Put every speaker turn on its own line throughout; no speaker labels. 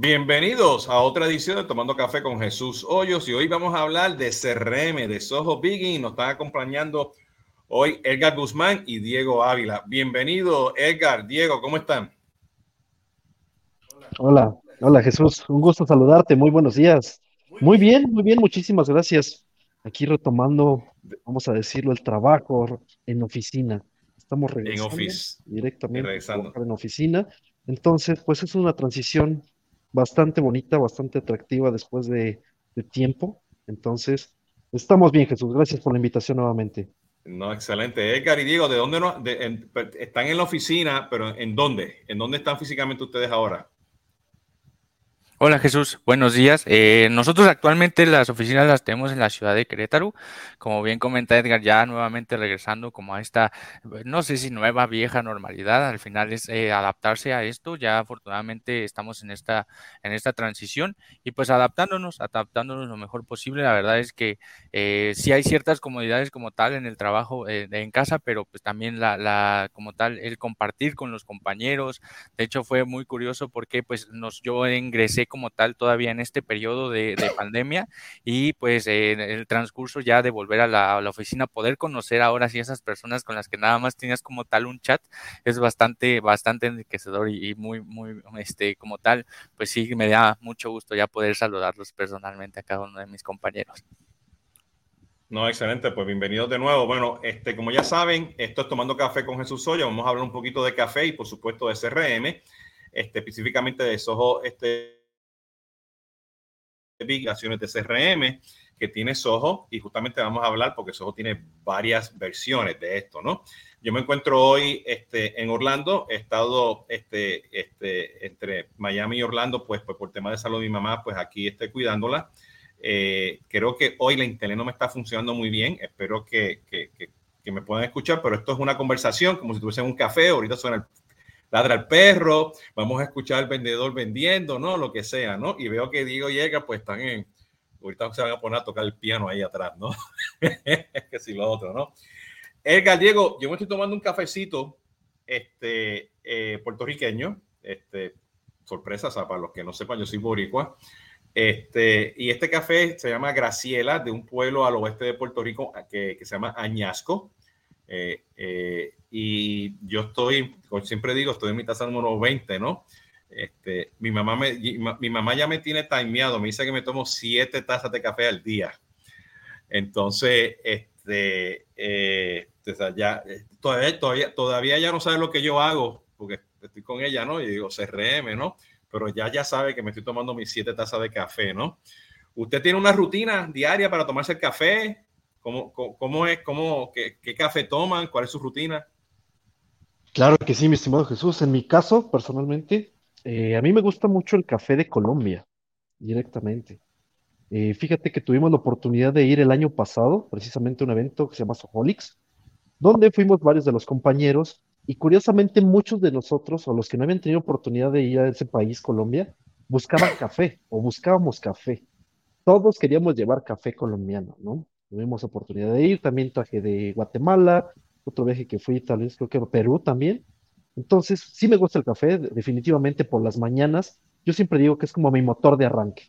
Bienvenidos a otra edición de Tomando Café con Jesús Hoyos y hoy vamos a hablar de CRM, de Soho Biggie. Nos están acompañando hoy Edgar Guzmán y Diego Ávila. Bienvenido Edgar, Diego, ¿cómo están?
Hola, hola Jesús, un gusto saludarte, muy buenos días. Muy bien, muy bien, muchísimas gracias. Aquí retomando, vamos a decirlo, el trabajo en oficina. Estamos regresando
en office.
directamente regresando. en oficina. Entonces, pues es una transición bastante bonita, bastante atractiva después de, tiempo. Entonces, estamos bien, Jesús. Gracias por la invitación nuevamente.
No, excelente. Edgar y Diego, ¿de dónde no, están en la oficina, pero ¿en dónde? ¿En dónde están físicamente ustedes ahora?
Hola Jesús, buenos días. Eh, nosotros actualmente las oficinas las tenemos en la ciudad de Querétaro. Como bien comenta Edgar, ya nuevamente regresando como a esta, no sé si nueva, vieja normalidad. Al final es eh, adaptarse a esto. Ya afortunadamente estamos en esta, en esta transición y pues adaptándonos, adaptándonos lo mejor posible. La verdad es que eh, sí hay ciertas comodidades como tal en el trabajo eh, en casa, pero pues también la, la, como tal el compartir con los compañeros. De hecho fue muy curioso porque pues nos, yo ingresé como tal todavía en este periodo de, pandemia y pues en el transcurso ya de volver a la, oficina, poder conocer ahora sí esas personas con las que nada más tenías como tal un chat es bastante, bastante enriquecedor y, muy, muy, este, como tal, pues sí, me da mucho gusto ya poder saludarlos personalmente a cada uno de mis compañeros.
No, excelente, pues bienvenidos de nuevo. Bueno, este, como ya saben, esto es Tomando Café con Jesús Soya. Vamos a hablar un poquito de café y por supuesto de CRM, este, específicamente de Soho, este, de CRM que tiene Soho y justamente vamos a hablar porque Soho tiene varias versiones de esto, ¿no? Yo me encuentro hoy este, en Orlando, he estado este, este, entre Miami y Orlando, pues, pues por tema de salud de mi mamá, pues aquí estoy cuidándola. Eh, creo que hoy la internet no me está funcionando muy bien, espero que, que, que, que me puedan escuchar, pero esto es una conversación como si tuviesen un café, ahorita suena el ladra el perro, vamos a escuchar al vendedor vendiendo, ¿no? Lo que sea, ¿no? Y veo que Diego llega, pues están en, ahorita se van a poner a tocar el piano ahí atrás, ¿no? que si lo otro, ¿no? Edgar, Diego, yo me estoy tomando un cafecito este, eh, puertorriqueño, este, sorpresa, para los que no sepan, yo soy boricua, este, y este café se llama Graciela, de un pueblo al oeste de Puerto Rico que, que se llama Añasco. Eh, eh, y yo estoy, como siempre digo, estoy en mi taza número 20, ¿no? Este, mi, mamá me, mi mamá ya me tiene timeado, me dice que me tomo siete tazas de café al día. Entonces, este, eh, ya, todavía, todavía, todavía ya no sabe lo que yo hago, porque estoy con ella, ¿no? Y digo, CRM, ¿no? Pero ya, ya sabe que me estoy tomando mis siete tazas de café, ¿no? ¿Usted tiene una rutina diaria para tomarse el café? ¿Cómo, es, cómo, qué, café toman? ¿Cuál es su rutina?
Claro que sí, mi estimado Jesús. En mi caso, personalmente, eh, a mí me gusta mucho el café de Colombia, directamente. Eh, fíjate que tuvimos la oportunidad de ir el año pasado, precisamente a un evento que se llama Soholix, donde fuimos varios de los compañeros y curiosamente muchos de nosotros, o los que no habían tenido oportunidad de ir a ese país, Colombia, buscaban café o buscábamos café. Todos queríamos llevar café colombiano, ¿no? Tuvimos oportunidad de ir, también traje de Guatemala, otro viaje que fui, tal vez creo que a Perú también. Entonces, sí me gusta el café, definitivamente por las mañanas. Yo siempre digo que es como mi motor de arranque.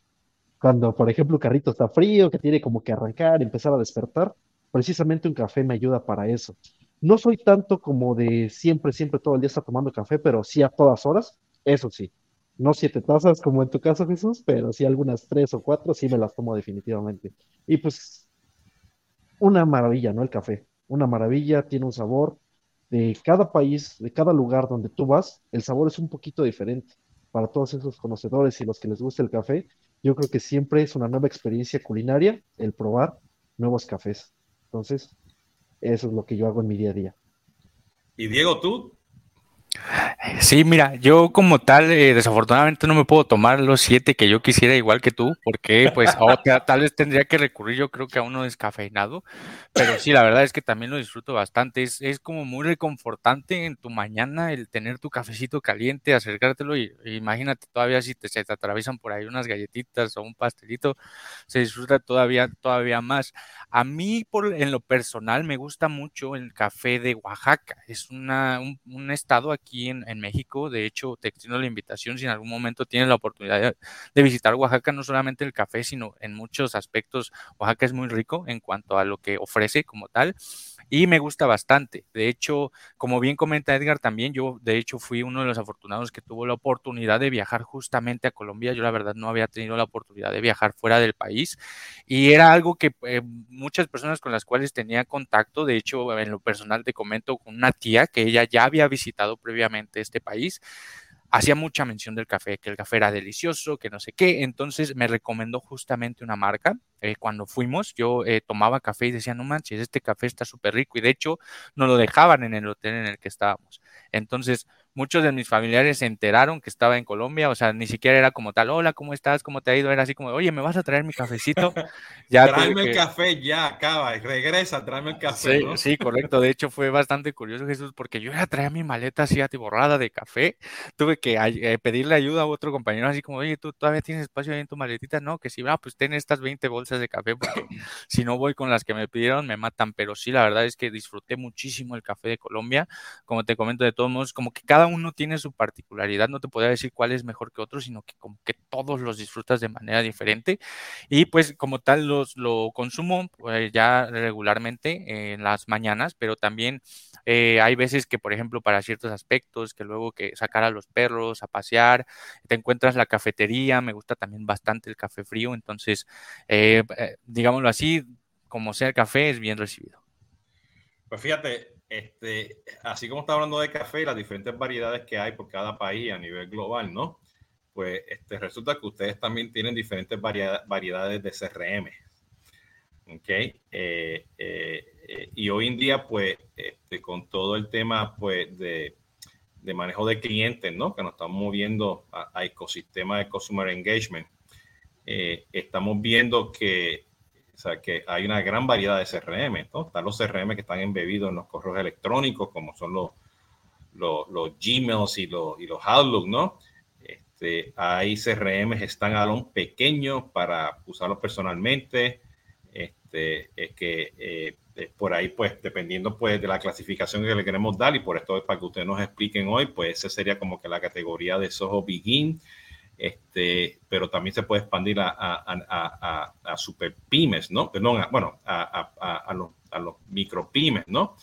Cuando, por ejemplo, un carrito está frío, que tiene como que arrancar, empezar a despertar, precisamente un café me ayuda para eso. No soy tanto como de siempre, siempre todo el día estar tomando café, pero sí a todas horas, eso sí. No siete tazas como en tu caso, Jesús, pero sí algunas tres o cuatro, sí me las tomo definitivamente. Y pues, una maravilla, ¿no? El café una maravilla, tiene un sabor. De cada país, de cada lugar donde tú vas, el sabor es un poquito diferente. Para todos esos conocedores y los que les gusta el café, yo creo que siempre es una nueva experiencia culinaria el probar nuevos cafés. Entonces, eso es lo que yo hago en mi día a día.
Y Diego, tú,
Sí, mira, yo como tal, eh, desafortunadamente no me puedo tomar los siete que yo quisiera igual que tú, porque pues tal vez tendría que recurrir yo creo que a uno descafeinado, pero sí, la verdad es que también lo disfruto bastante, es, es como muy reconfortante en tu mañana el tener tu cafecito caliente, acercártelo y, imagínate todavía si te, se te atraviesan por ahí unas galletitas o un pastelito, se disfruta todavía, todavía más. A mí, por, en lo personal, me gusta mucho el café de Oaxaca, es una, un, un estado aquí en, en México. De hecho, te extiendo la invitación si en algún momento tienes la oportunidad de, visitar Oaxaca, no solamente el café, sino en muchos aspectos. Oaxaca es muy rico en cuanto a lo que ofrece como tal y me gusta bastante. De hecho, como bien comenta Edgar también, yo de hecho fui uno de los afortunados que tuvo la oportunidad de viajar justamente a Colombia. Yo la verdad no había tenido la oportunidad de viajar fuera del país y era algo que eh, muchas personas con las cuales tenía contacto, de hecho en lo personal te comento con una tía que ella ya había visitado previamente este país hacía mucha mención del café, que el café era delicioso, que no sé qué. Entonces me recomendó justamente una marca. Eh, cuando fuimos, yo eh, tomaba café y decía, no manches, este café está súper rico. Y de hecho, no lo dejaban en el hotel en el que estábamos. Entonces, muchos de mis familiares se enteraron que estaba en Colombia, o sea, ni siquiera era como tal, hola, ¿cómo estás? ¿Cómo te ha ido? Era así como, oye, ¿me vas a traer mi cafecito?
Ya tráeme el café, ya acaba, regresa, tráeme el café.
Sí, sí, correcto. De hecho, fue bastante curioso, Jesús, porque yo era traía mi maleta así atiborrada de café. Tuve que eh, pedirle ayuda a otro compañero, así como, oye, ¿tú todavía tienes espacio ahí en tu maletita? No, que sí, ah, pues ten estas 20 bolsas de café, porque si no voy con las que me pidieron, me matan. Pero sí, la verdad es que disfruté muchísimo el café de Colombia. Como te comento, de todos modos, como que cada uno tiene su particularidad, no te podría decir cuál es mejor que otro, sino que como que todos los disfrutas de manera diferente y pues como tal los lo consumo pues, ya regularmente en las mañanas, pero también eh, hay veces que, por ejemplo, para ciertos aspectos, que luego que sacar a los perros a pasear, te encuentras la cafetería, me gusta también bastante el café frío, entonces, eh, eh, digámoslo así, como sea el café, es bien recibido.
Pues fíjate, este, así como está hablando de café y las diferentes variedades que hay por cada país a nivel global, ¿no? Pues este, resulta que ustedes también tienen diferentes variedades de CRM. ¿Ok? Eh, eh, eh, y hoy en día, pues, este, con todo el tema, pues, de, de, manejo de clientes, ¿no? Que nos estamos moviendo a, a ecosistema de Customer Engagement, estamos viendo que o sea, que hay una gran variedad de CRM, ¿no? Están los CRM que están embebidos en los correos electrónicos, como son los, los, los Gmails y los, y los Outlook, ¿no? Este, hay CRM standalone pequeños para usarlos personalmente. Este, es que eh, por ahí, pues, dependiendo pues de la clasificación que le queremos dar, y por esto es para que ustedes nos expliquen hoy, pues esa sería como que la categoría de Soho Begin este, pero también se puede expandir a, super pymes, ¿no? Perdón, bueno, a, los, micro pymes, ¿no?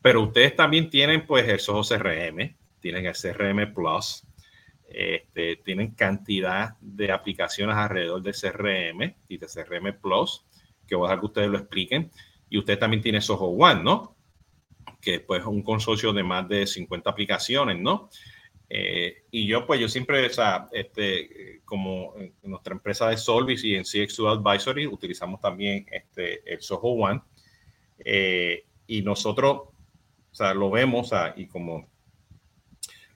Pero ustedes también tienen, pues, el Soho CRM, tienen el CRM Plus, este, tienen cantidad de aplicaciones alrededor del CRM y de CRM Plus, que voy a dejar que ustedes lo expliquen. Y usted también tiene Soho One, ¿no? Que pues, es un consorcio de más de 50 aplicaciones, ¿no? Eh, y yo, pues, yo siempre, o sea, este, como nuestra empresa de Solvis y en CX2 Advisory, utilizamos también este, el Soho One. Eh, y nosotros, o sea, lo vemos, y como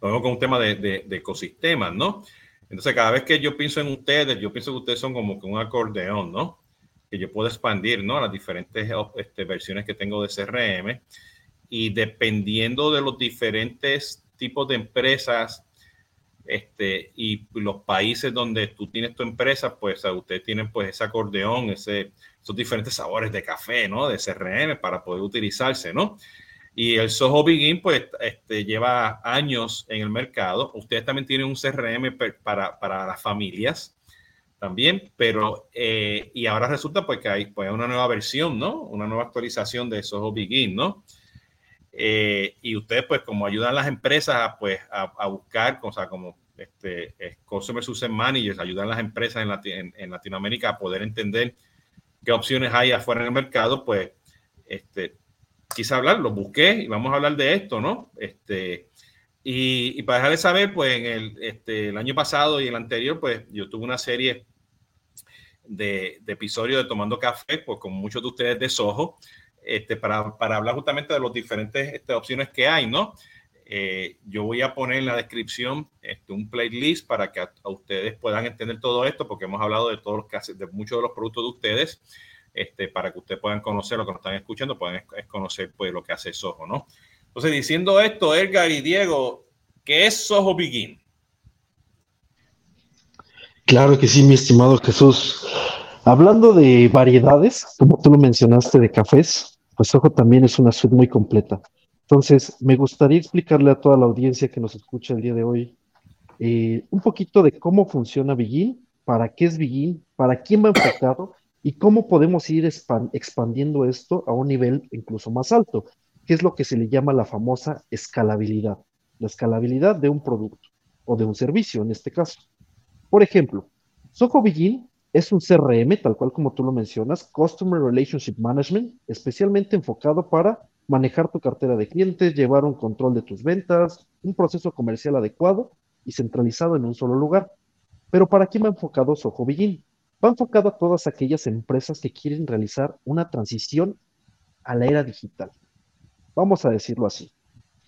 lo vemos con un tema de, de, ecosistemas, ¿no? Entonces, cada vez que yo pienso en ustedes, yo pienso que ustedes son como que un acordeón, ¿no? Que yo puedo expandir, ¿no? Las diferentes este, versiones que tengo de CRM. Y dependiendo de los diferentes tipos de empresas este, y los países donde tú tienes tu empresa, pues ustedes tienen pues ese acordeón, ese, esos diferentes sabores de café, ¿no? De CRM para poder utilizarse, ¿no? Y el Soho Begin, pues, este, lleva años en el mercado. Ustedes también tienen un CRM para, para las familias también, pero, eh, y ahora resulta pues que hay pues, una nueva versión, ¿no? Una nueva actualización de Soho Begin, ¿no? Eh, y ustedes, pues, como ayudan a las empresas pues, a, buscar, o como este, Customer Success Managers, ayudan a las empresas en, Latinoamérica a poder entender qué opciones hay afuera en el mercado, pues, este, quise hablar, lo busqué y vamos a hablar de esto, ¿no? Este, y, y para dejarles saber, pues, en el, este, el año pasado y el anterior, pues, yo tuve una serie de, de episodios de Tomando Café, pues, con muchos de ustedes de Soho, este, para, para, hablar justamente de las diferentes este, opciones que hay, ¿no? Eh, yo voy a poner en la descripción este, un playlist para que a, ustedes puedan entender todo esto, porque hemos hablado de todos los que de muchos de los productos de ustedes, este, para que ustedes puedan conocer lo que nos están escuchando, puedan conocer pues, lo que hace Soho, ¿no? Entonces, diciendo esto, Edgar y Diego, ¿qué es Soho Begin?
Claro que sí, mi estimado Jesús. Hablando de variedades, como tú lo mencionaste de cafés, pues Soho también es una suite muy completa. Entonces, me gustaría explicarle a toda la audiencia que nos escucha el día de hoy eh, un poquito de cómo funciona Begin, para qué es Begin, para quién va enfocado y cómo podemos ir expandiendo esto a un nivel incluso más alto, que es lo que se le llama la famosa escalabilidad, la escalabilidad de un producto o de un servicio en este caso. Por ejemplo, Soho Begin es un CRM, tal cual como tú lo mencionas, Customer Relationship Management, especialmente enfocado para manejar tu cartera de clientes, llevar un control de tus ventas, un proceso comercial adecuado y centralizado en un solo lugar. Pero ¿para quién va enfocado Soho Begin? Va enfocado a todas aquellas empresas que quieren realizar una transición a la era digital. Vamos a decirlo así.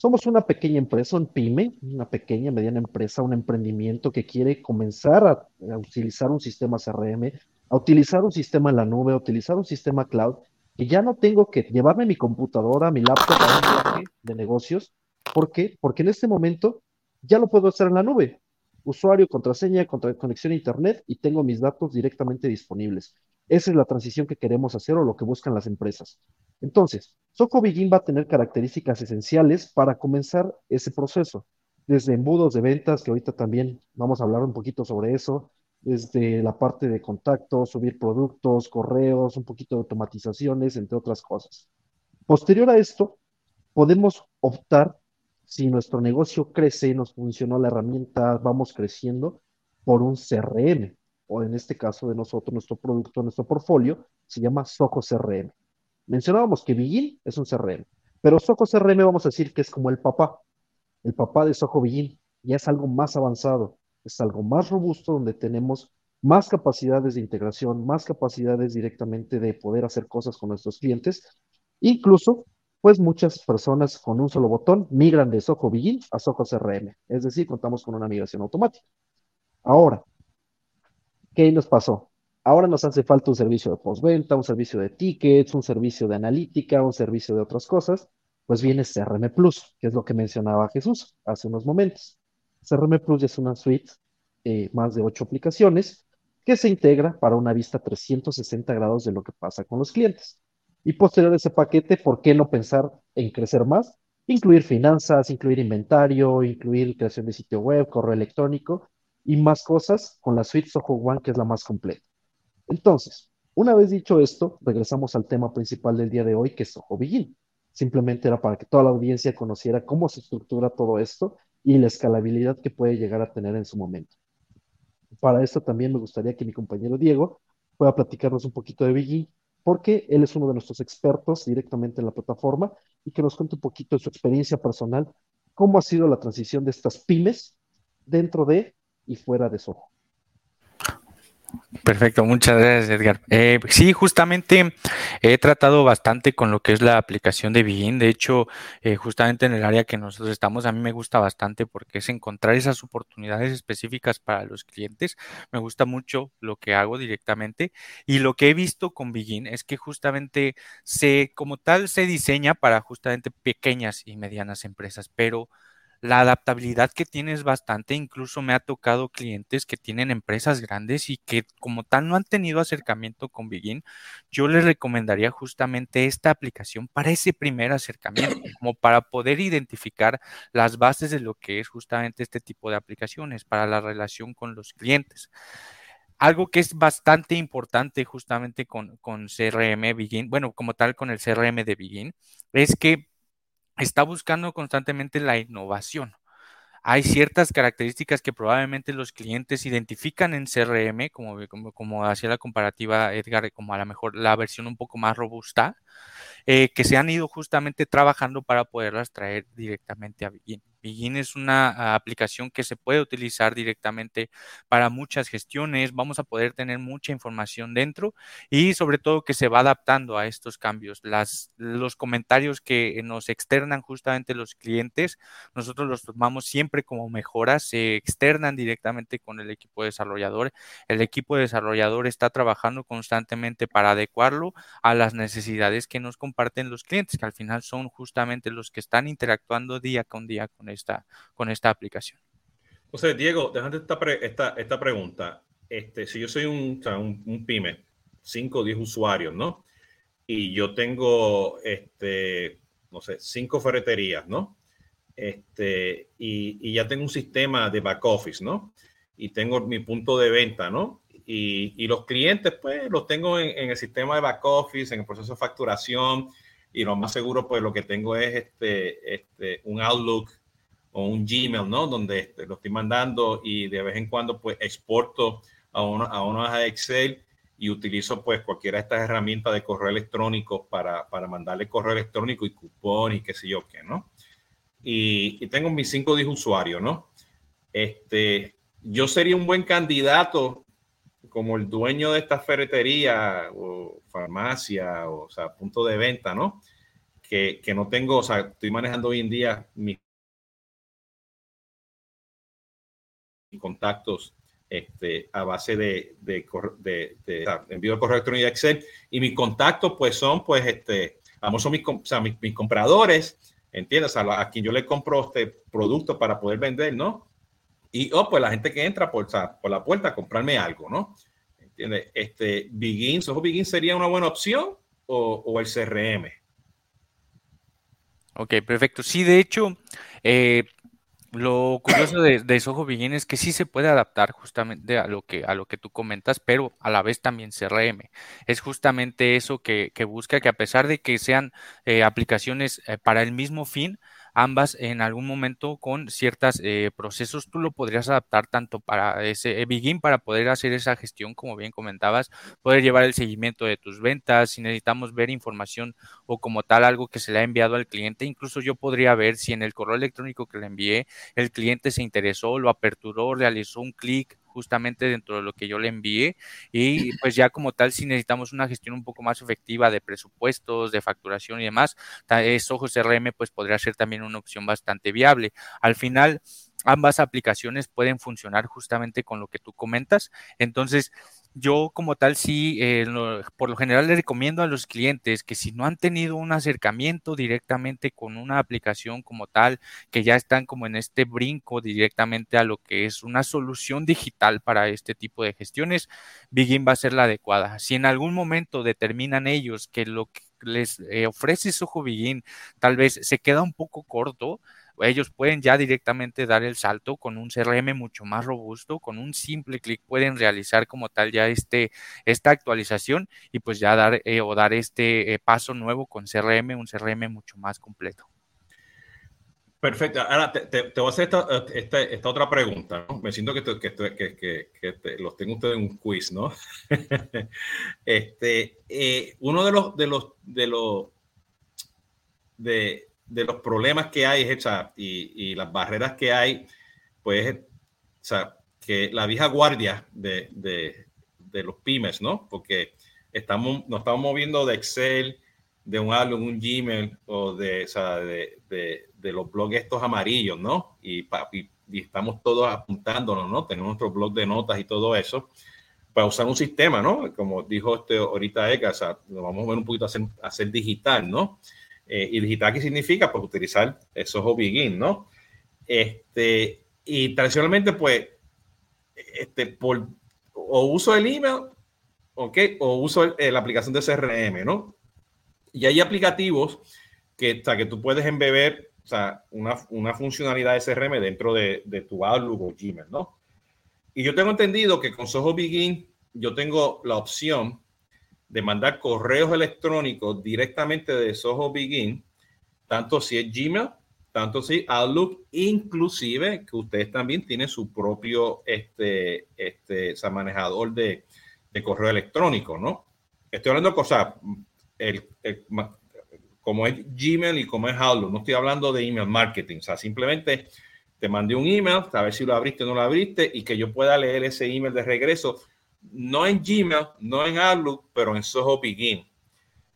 Somos una pequeña empresa, un pyme, una pequeña, mediana empresa, un emprendimiento que quiere comenzar a, utilizar un sistema CRM, a utilizar un sistema en la nube, a utilizar un sistema cloud, que ya no tengo que llevarme mi computadora, mi laptop a un viaje de negocios. ¿Por qué? Porque en este momento ya lo puedo hacer en la nube usuario, contraseña, contra conexión a Internet y tengo mis datos directamente disponibles. Esa es la transición que queremos hacer o lo que buscan las empresas. Entonces, Soco Begin va a tener características esenciales para comenzar ese proceso, desde embudos de ventas, que ahorita también vamos a hablar un poquito sobre eso, desde la parte de contacto, subir productos, correos, un poquito de automatizaciones, entre otras cosas. Posterior a esto, podemos optar si nuestro negocio crece, nos funcionó la herramienta, vamos creciendo por un CRM, o en este caso de nosotros, nuestro producto, nuestro portfolio, se llama Soco CRM. Mencionábamos que Begin es un CRM, pero Soco CRM vamos a decir que es como el papá, el papá de Soco Begin, ya es algo más avanzado, es algo más robusto donde tenemos más capacidades de integración, más capacidades directamente de poder hacer cosas con nuestros clientes, incluso pues muchas personas con un solo botón migran de Soho Begin a Soho CRM. Es decir, contamos con una migración automática. Ahora, ¿qué nos pasó? Ahora nos hace falta un servicio de postventa, un servicio de tickets, un servicio de analítica, un servicio de otras cosas. Pues viene CRM Plus, que es lo que mencionaba Jesús hace unos momentos. CRM Plus es una suite de más de ocho aplicaciones que se integra para una vista 360 grados de lo que pasa con los clientes. Y posterior a ese paquete, ¿por qué no pensar en crecer más? Incluir finanzas, incluir inventario, incluir creación de sitio web, correo electrónico y más cosas con la suite Soho One, que es la más completa. Entonces, una vez dicho esto, regresamos al tema principal del día de hoy, que es Soho Begin. Simplemente era para que toda la audiencia conociera cómo se estructura todo esto y la escalabilidad que puede llegar a tener en su momento. Para esto también me gustaría que mi compañero Diego pueda platicarnos un poquito de Begin porque él es uno de nuestros expertos directamente en la plataforma y que nos cuente un poquito de su experiencia personal, cómo ha sido la transición de estas pymes dentro de y fuera de Soho.
Perfecto, muchas gracias Edgar. Eh, sí, justamente he tratado bastante con lo que es la aplicación de Begin. De hecho, eh, justamente en el área que nosotros estamos, a mí me gusta bastante porque es encontrar esas oportunidades específicas para los clientes. Me gusta mucho lo que hago directamente y lo que he visto con Begin es que justamente se, como tal, se diseña para justamente pequeñas y medianas empresas, pero la adaptabilidad que tiene es bastante, incluso me ha tocado clientes que tienen empresas grandes y que como tal no han tenido acercamiento con Begin, yo les recomendaría justamente esta aplicación para ese primer acercamiento, como para poder identificar las bases de lo que es justamente este tipo de aplicaciones para la relación con los clientes. Algo que es bastante importante justamente con, con CRM Begin, bueno, como tal con el CRM de Begin, es que está buscando constantemente la innovación. Hay ciertas características que probablemente los clientes identifican en CRM, como, como, hacía la comparativa Edgar, como a lo mejor la versión un poco más robusta, eh, que se han ido justamente trabajando para poderlas traer directamente a Begin. Begin es una aplicación que se puede utilizar directamente para muchas gestiones. Vamos a poder tener mucha información dentro y sobre todo que se va adaptando a estos cambios. Las, los comentarios que nos externan justamente los clientes, nosotros los tomamos siempre como mejoras, se externan directamente con el equipo desarrollador. El equipo desarrollador está trabajando constantemente para adecuarlo a las necesidades que nos comparten los clientes, que al final son justamente los que están interactuando día con día con esta, con esta aplicación.
O sea, Diego, déjate esta, esta, esta, pregunta. Este, si yo soy un, un, pyme, 5 o 10 usuarios, ¿no? Y yo tengo este, no sé, cinco ferreterías, ¿no? Este, y, ya tengo un sistema de back office, ¿no? Y tengo mi punto de venta, ¿no? Y, los clientes, pues, los tengo en, el sistema de back office, en el proceso de facturación, y lo más seguro, pues, lo que tengo es este, este, un Outlook o un Gmail, ¿no? Donde este, lo estoy mandando y de vez en cuando, pues, exporto a una, a hoja de Excel y utilizo pues cualquiera de estas herramientas de correo electrónico para, para mandarle correo electrónico y cupón y qué sé yo qué, ¿no? Y, tengo mis cinco de usuarios, ¿no? Este, yo sería un buen candidato como el dueño de esta ferretería o farmacia o, sea, punto de venta, ¿no? Que, que no tengo, o sea, estoy manejando hoy en día mis contactos este, a base de, envío de correo electrónico de Excel. Y mis contactos, pues son, pues, este, vamos, son mis, mis, compradores, ¿entiendes? A, quien yo le compro este producto para poder vender, ¿no? Y, oh, pues la gente que entra por, por la puerta a comprarme algo, ¿no? ¿Entiendes? Este, Begin, ¿Soho Begin sería una buena opción o, o el CRM?
Ok, perfecto. Sí, de hecho, eh, lo curioso de, de Soho Begin es que sí se puede adaptar justamente a lo que, a lo que tú comentas, pero a la vez también CRM. Es justamente eso que, que busca que a pesar de que sean eh, aplicaciones eh, para el mismo fin, ambas en algún momento con ciertos eh, procesos tú lo podrías adaptar tanto para ese eh, Begin para poder hacer esa gestión, como bien comentabas, poder llevar el seguimiento de tus ventas, si necesitamos ver información o como tal algo que se le ha enviado al cliente, incluso yo podría ver si en el correo electrónico que le envié el cliente se interesó, lo aperturó, realizó un clic justamente dentro de lo que yo le envié y pues ya como tal si necesitamos una gestión un poco más efectiva de presupuestos, de facturación y demás, Soho CRM pues podría ser también una opción bastante viable. Al final ambas aplicaciones pueden funcionar justamente con lo que tú comentas. Entonces, yo como tal sí, eh, por lo general le recomiendo a los clientes que si no han tenido un acercamiento directamente con una aplicación como tal, que ya están como en este brinco directamente a lo que es una solución digital para este tipo de gestiones, Begin va a ser la adecuada. Si en algún momento determinan ellos que lo que les eh, ofrece Soho Begin tal vez se queda un poco corto, ellos pueden ya directamente dar el salto con un CRM mucho más robusto, con un simple clic pueden realizar como tal ya este, esta actualización y pues ya dar eh, o dar este eh, paso nuevo con CRM, un CRM mucho más completo.
Perfecto. Ahora te, voy a hacer esta, esta, otra pregunta. Me siento que, que, que, los tengo ustedes en un quiz, ¿no? este, eh, uno de los, de los, de los, de, de los problemas que hay y, y, las barreras que hay, pues, o sea, que la vieja guardia de, de, de, los pymes, ¿no? Porque estamos, nos estamos moviendo de Excel, de un Outlook, un Gmail o de, o sea, de, de, los blogs estos amarillos, ¿no? Y, y, estamos todos apuntándonos, ¿no? Tenemos nuestro blog de notas y todo eso para usar un sistema, ¿no? Como dijo este ahorita Eka, o sea, lo vamos a ver un poquito a hacer, a hacer digital, ¿no? Eh, y digital, ¿qué significa? Pues utilizar esos Begin, ¿no? Este, y tradicionalmente, pues, este, por, o uso el email, ¿ok? O uso la aplicación de CRM, ¿no? Y hay aplicativos que, o sea, que tú puedes embeber, o sea, una, una funcionalidad de CRM dentro de, de, tu Outlook o Gmail, ¿no? Y yo tengo entendido que con Soho Begin yo tengo la opción de mandar correos electrónicos directamente de Soho Begin, tanto si es Gmail, tanto si Outlook, inclusive que ustedes también tienen su propio este, este, manejador de, de, correo electrónico, ¿no? Estoy hablando de cosas, el, como es Gmail y como es Outlook, no estoy hablando de email marketing, o sea, simplemente te mandé un email, a ver si lo abriste o no lo abriste, y que yo pueda leer ese email de regreso no en Gmail, no en Outlook, pero en Soho Begin.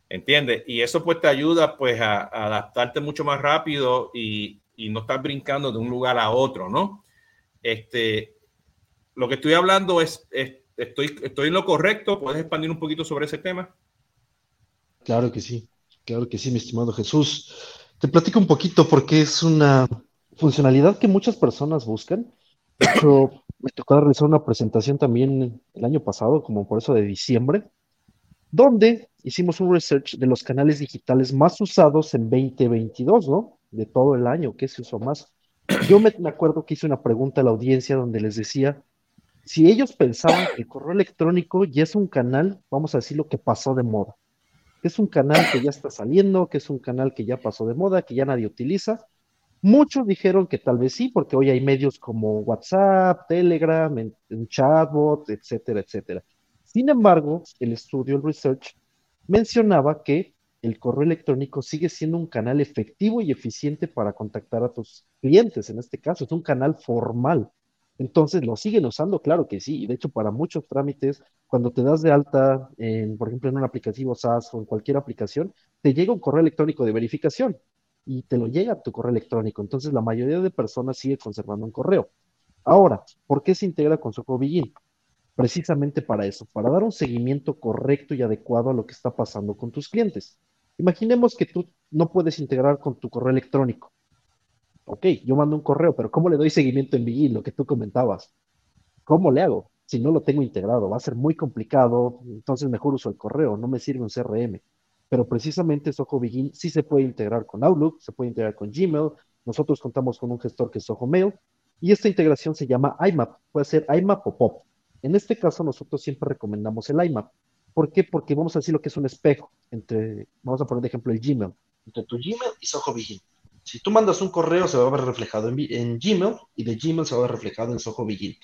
¿Entiendes? Y eso pues te ayuda pues a, adaptarte mucho más rápido y, no estar brincando de un lugar a otro, ¿no? Este, lo que estoy hablando es, estoy, estoy en lo correcto. ¿Puedes expandir un poquito sobre ese tema?
Claro que sí, claro que sí, mi estimado Jesús. Te platico un poquito porque es una funcionalidad que muchas personas buscan. Hecho, me tocó realizar una presentación también el año pasado, como por eso de diciembre, donde hicimos un research de los canales digitales más usados en 2022, ¿no? De todo el año, ¿qué se usó más? Yo me, acuerdo que hice una pregunta a la audiencia donde les decía si ellos pensaban que el correo electrónico ya es un canal, vamos a decir lo que pasó de moda, es un canal que ya está saliendo, que es un canal que ya pasó de moda, que ya nadie utiliza. Muchos dijeron que tal vez sí, porque hoy hay medios como WhatsApp, Telegram, un chatbot, etcétera, etcétera. Sin embargo, el estudio, el research, mencionaba que el correo electrónico sigue siendo un canal efectivo y eficiente para contactar a tus clientes. En este caso, es un canal formal. Entonces, ¿lo siguen usando? Claro que sí. De hecho, para muchos trámites, cuando te das de alta, en, por ejemplo, en un aplicativo SaaS o en cualquier aplicación, te llega un correo electrónico de verificación y te lo llega a tu correo electrónico. Entonces, la mayoría de personas sigue conservando un correo. Ahora, ¿por qué se integra con Soho Begin? Precisamente para eso, para dar un seguimiento correcto y adecuado a lo que está pasando con tus clientes. Imaginemos que tú no puedes integrar con tu correo electrónico. Ok, yo mando un correo, pero ¿cómo le doy seguimiento en Begin? Lo que tú comentabas. ¿Cómo le hago? Si no lo tengo integrado, va a ser muy complicado, entonces mejor uso el correo, no me sirve un CRM. Pero precisamente Soho Begin sí se puede integrar con Outlook, se puede integrar con Gmail. Nosotros contamos con un gestor que es Soho Mail y esta integración se llama IMAP, puede ser IMAP o POP. En este caso nosotros siempre recomendamos el IMAP. ¿Por qué? Porque vamos a decir lo que es un espejo entre, vamos a poner de ejemplo el Gmail, entre tu Gmail y Soho Begin. Si tú mandas un correo, se va a ver reflejado en, Gmail y de Gmail se va a ver reflejado en Soho Begin.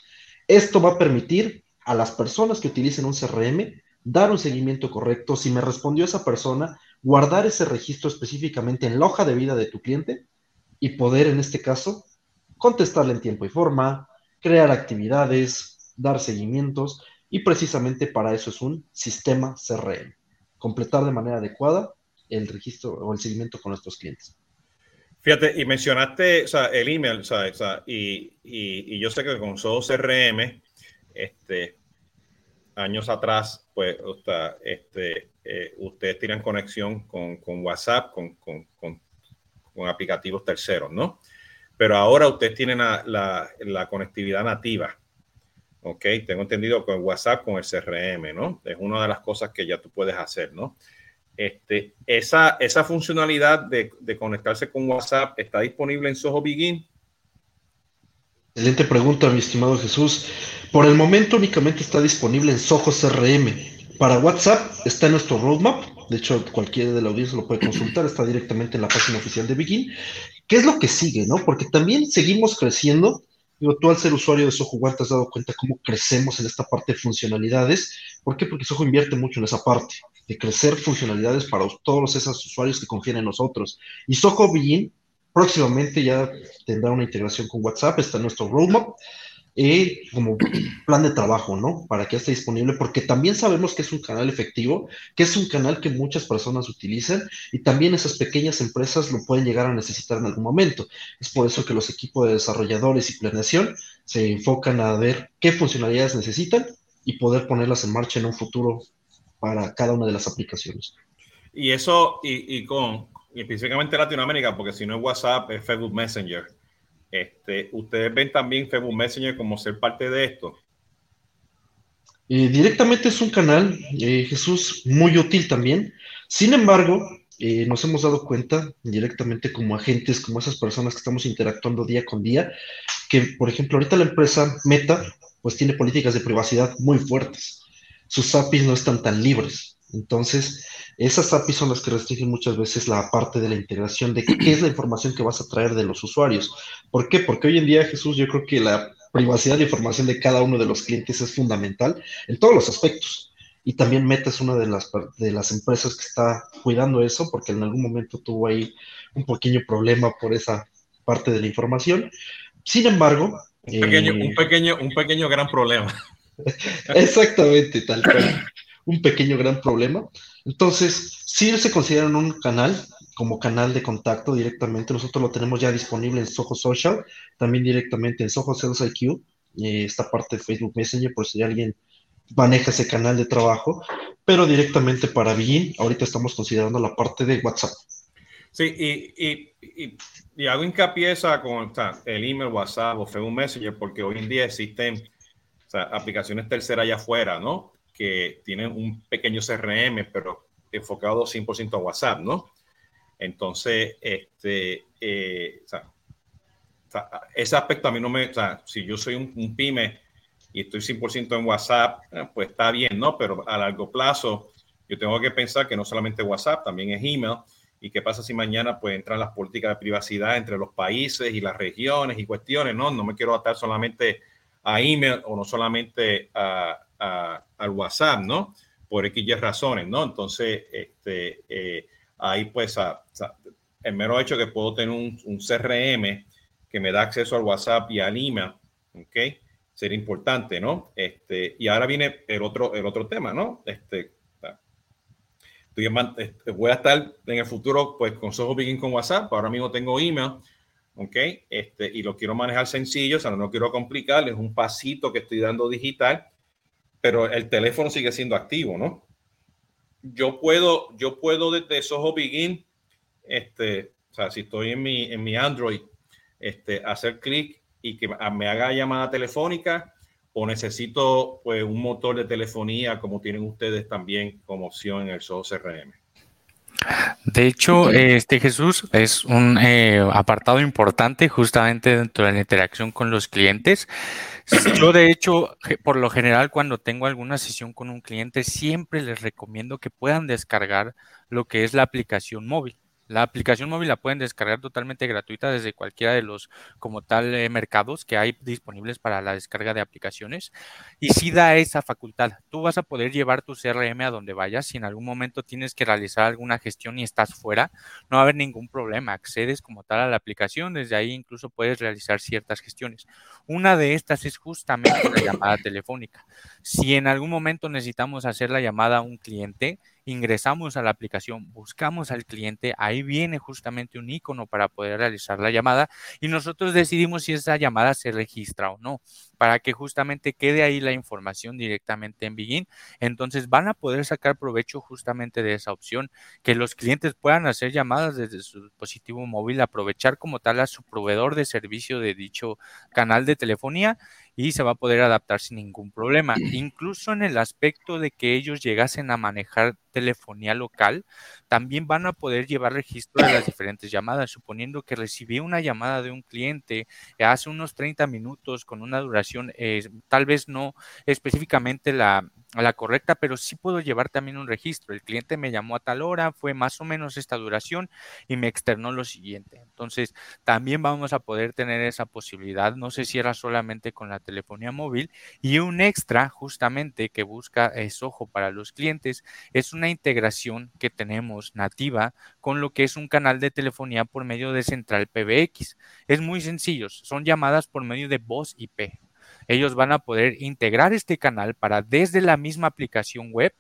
Esto va a permitir a las personas que utilicen un CRM dar un seguimiento correcto. Si me respondió esa persona, guardar ese registro específicamente en la hoja de vida de tu cliente y poder, en este caso, contestarle en tiempo y forma, crear actividades, dar seguimientos y precisamente para eso es un sistema CRM. Completar de manera adecuada el registro o el seguimiento con nuestros clientes.
Fíjate, y mencionaste el email, y, yo sé que con solo CRM, este, años atrás, pues, este, eh, ustedes tienen conexión con, WhatsApp, con, aplicativos terceros, ¿no? Pero ahora ustedes tienen la, la conectividad nativa Ok, tengo entendido con WhatsApp, con el CRM, ¿no? Es una de las cosas que ya tú puedes hacer, ¿no? Este, esa, esa funcionalidad de, conectarse con WhatsApp está disponible en Soho Begin.
Excelente pregunta, mi estimado Jesús. Por el momento únicamente está disponible en Soho CRM. Para WhatsApp está en nuestro roadmap. De hecho, cualquiera de la audiencia lo puede consultar. Está directamente en la página oficial de Begin. ¿Qué es lo que sigue, no? Porque también seguimos creciendo Digo, tú al ser usuario de Soho One te has dado cuenta cómo crecemos en esta parte de funcionalidades. ¿Por qué? Porque Soho invierte mucho en esa parte, de crecer funcionalidades para todos esos usuarios que confían en nosotros. Y Soho Begin próximamente ya tendrá una integración con WhatsApp, está en nuestro roadmap y como plan de trabajo, ¿no? Para que esté disponible, porque también sabemos que es un canal efectivo, que es un canal que muchas personas utilizan y también esas pequeñas empresas lo pueden llegar a necesitar en algún momento. Es por eso que los equipos de desarrolladores y planeación se enfocan a ver qué funcionalidades necesitan y poder ponerlas en marcha en un futuro para cada una de las aplicaciones.
Y eso, y, y con, y específicamente Latinoamérica, porque si no es WhatsApp, es Facebook Messenger este, ¿Ustedes ven también Facebook Messenger como ser parte de esto?
Eh, directamente es un canal, eh, Jesús, muy útil también. Sin embargo, eh, nos hemos dado cuenta directamente como agentes, como esas personas que estamos interactuando día con día, que, por ejemplo, ahorita la empresa Meta, pues tiene políticas de privacidad muy fuertes. Sus APIs no están tan libres. Entonces, esas APIs son las que restringen muchas veces la parte de la integración de qué es la información que vas a traer de los usuarios. ¿Por qué? Porque hoy en día, Jesús, yo creo que la privacidad de información de cada uno de los clientes es fundamental en todos los aspectos. Y también Meta es una de las, de las empresas que está cuidando eso, porque en algún momento tuvo ahí un pequeño problema por esa parte de la información. Sin embargo...
Un pequeño, un eh, pequeño, un pequeño gran problema.
Exactamente, tal cual. Un pequeño gran problema. Entonces, si se consideran un canal como canal de contacto directamente. Nosotros lo tenemos ya disponible en Soho Social, también directamente en Soho Sales IQ, eh, esta parte de Facebook Messenger, por si alguien maneja ese canal de trabajo, pero directamente para Begin, ahorita estamos considerando la parte de WhatsApp.
Sí, y, y, y, hago hincapié esa con el email, WhatsApp o Facebook Messenger, porque hoy en día existen aplicaciones terceras allá afuera, ¿no? Que tienen un pequeño CRM, pero enfocado 100% a WhatsApp, ¿no? Entonces, este, eh, ese aspecto a mí no me, o sea, si yo soy un, pyme y estoy 100% en WhatsApp, eh, pues está bien, ¿no? Pero a largo plazo, yo tengo que pensar que no solamente WhatsApp, también es email. ¿Y qué pasa si mañana pues entran las políticas de privacidad entre los países y las regiones y cuestiones? No, no me quiero atar solamente a email o no solamente a, al WhatsApp, ¿no? Por X razones, ¿no? Entonces, este, eh, ahí pues el mero hecho que puedo tener un, un, CRM que me da acceso al WhatsApp y al email, ¿ok? Sería importante, ¿no? Este, y ahora viene el otro, el otro tema, ¿no? Este, este voy a estar en el futuro pues con Soho Begin con WhatsApp, ahora mismo tengo email, ¿ok? Este, y lo quiero manejar sencillo, o sea, no quiero complicar, es un pasito que estoy dando digital, pero el teléfono sigue siendo activo, ¿no? yo puedo, yo puedo desde Soho Begin, este, o sea, si estoy en mi, en mi Android, este, hacer clic y que me haga llamada telefónica o necesito pues, un motor de telefonía como tienen ustedes también como opción en el Soho CRM.
De hecho, este Jesús es un eh, apartado importante justamente dentro de la interacción con los clientes. Yo, de hecho, por lo general, cuando tengo alguna sesión con un cliente, siempre les recomiendo que puedan descargar lo que es la aplicación móvil. La aplicación móvil la pueden descargar totalmente gratuita desde cualquiera de los como tal eh, mercados que hay disponibles para la descarga de aplicaciones y sí da esa facultad. Tú vas a poder llevar tu CRM a donde vayas. Si en algún momento tienes que realizar alguna gestión y estás fuera, no va a haber ningún problema. Accedes como tal a la aplicación, desde ahí incluso puedes realizar ciertas gestiones. Una de estas es justamente la llamada telefónica. Si en algún momento necesitamos hacer la llamada a un cliente, ingresamos a la aplicación, buscamos al cliente, ahí viene justamente un icono para poder realizar la llamada y nosotros decidimos si esa llamada se registra o no para que justamente quede ahí la información directamente en Begin. Entonces van a poder sacar provecho justamente de esa opción, que los clientes puedan hacer llamadas desde su dispositivo móvil, aprovechar como tal a su proveedor de servicio de dicho canal de telefonía y se va a poder adaptar sin ningún problema. Incluso en el aspecto de que ellos llegasen a manejar telefonía local, también van a poder llevar registro de las diferentes llamadas, suponiendo que recibí una llamada de un cliente hace unos 30 minutos con una duración, eh, tal vez no específicamente la, la correcta, pero sí puedo llevar también un registro. El cliente me llamó a tal hora, fue más o menos esta duración y me externó lo siguiente. Entonces, también vamos a poder tener esa posibilidad. No sé si era solamente con la telefonía móvil y un extra justamente que busca es ojo para los clientes es una integración que tenemos nativa con lo que es un canal de telefonía por medio de central PBX. Es muy sencillo, son llamadas por medio de voz IP ellos van a poder integrar este canal para desde la misma aplicación web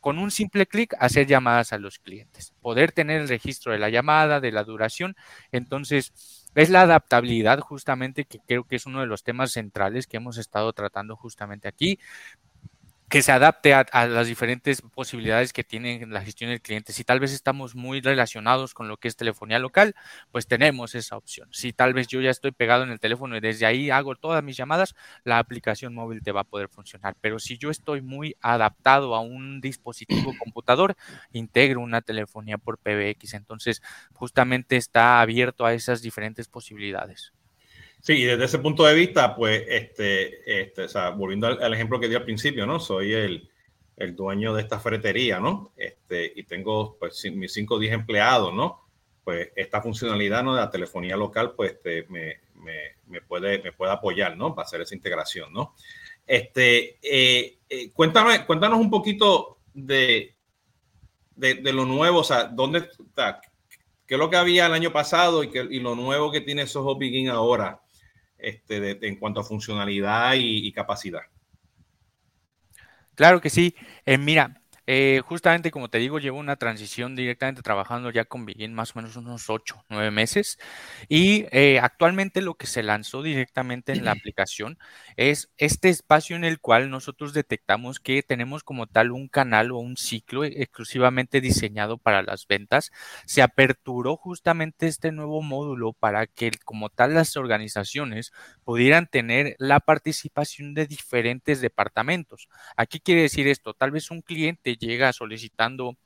con un simple clic hacer llamadas a los clientes, poder tener el registro de la llamada, de la duración. Entonces, es la adaptabilidad justamente que creo que es uno de los temas centrales que hemos estado tratando justamente aquí que se adapte a, las diferentes posibilidades que tiene la gestión del cliente. Si tal vez estamos muy relacionados con lo que es telefonía local, pues tenemos esa opción. Si tal vez yo ya estoy pegado en el teléfono y desde ahí hago todas mis llamadas, la aplicación móvil te va a poder funcionar. Pero si yo estoy muy adaptado a un dispositivo computador, integro una telefonía por PBX. Entonces, justamente está abierto a esas diferentes posibilidades.
Sí, desde ese punto de vista, pues, este, este, o sea, volviendo al, ejemplo que di al principio, ¿no? Soy el, el, dueño de esta ferretería, ¿no? Este, y tengo, pues, mis 5 o 10 empleados, ¿no? Pues esta funcionalidad, ¿no? De la telefonía local, pues, este, me, me, me, puede, me puede apoyar, ¿no? Para hacer esa integración, ¿no? Este, eh, eh, cuéntame, cuéntanos un poquito de, de, de, lo nuevo, o sea, ¿dónde está? ¿Qué es lo que había el año pasado y, que, y lo nuevo que tiene Soho Begin ahora? Este, en cuanto a funcionalidad y, capacidad.
Claro que sí. Eh, mira, eh, justamente como te digo, llevo una transición directamente trabajando ya con Begin más o menos unos 8, 9 meses. Y eh, actualmente lo que se lanzó directamente en la aplicación es este espacio en el cual nosotros detectamos que tenemos como tal un canal o un ciclo exclusivamente diseñado para las ventas. Se aperturó justamente este nuevo módulo para que como tal las organizaciones pudieran tener la participación de diferentes departamentos. Aquí quiere decir esto, tal vez un cliente llega solicitando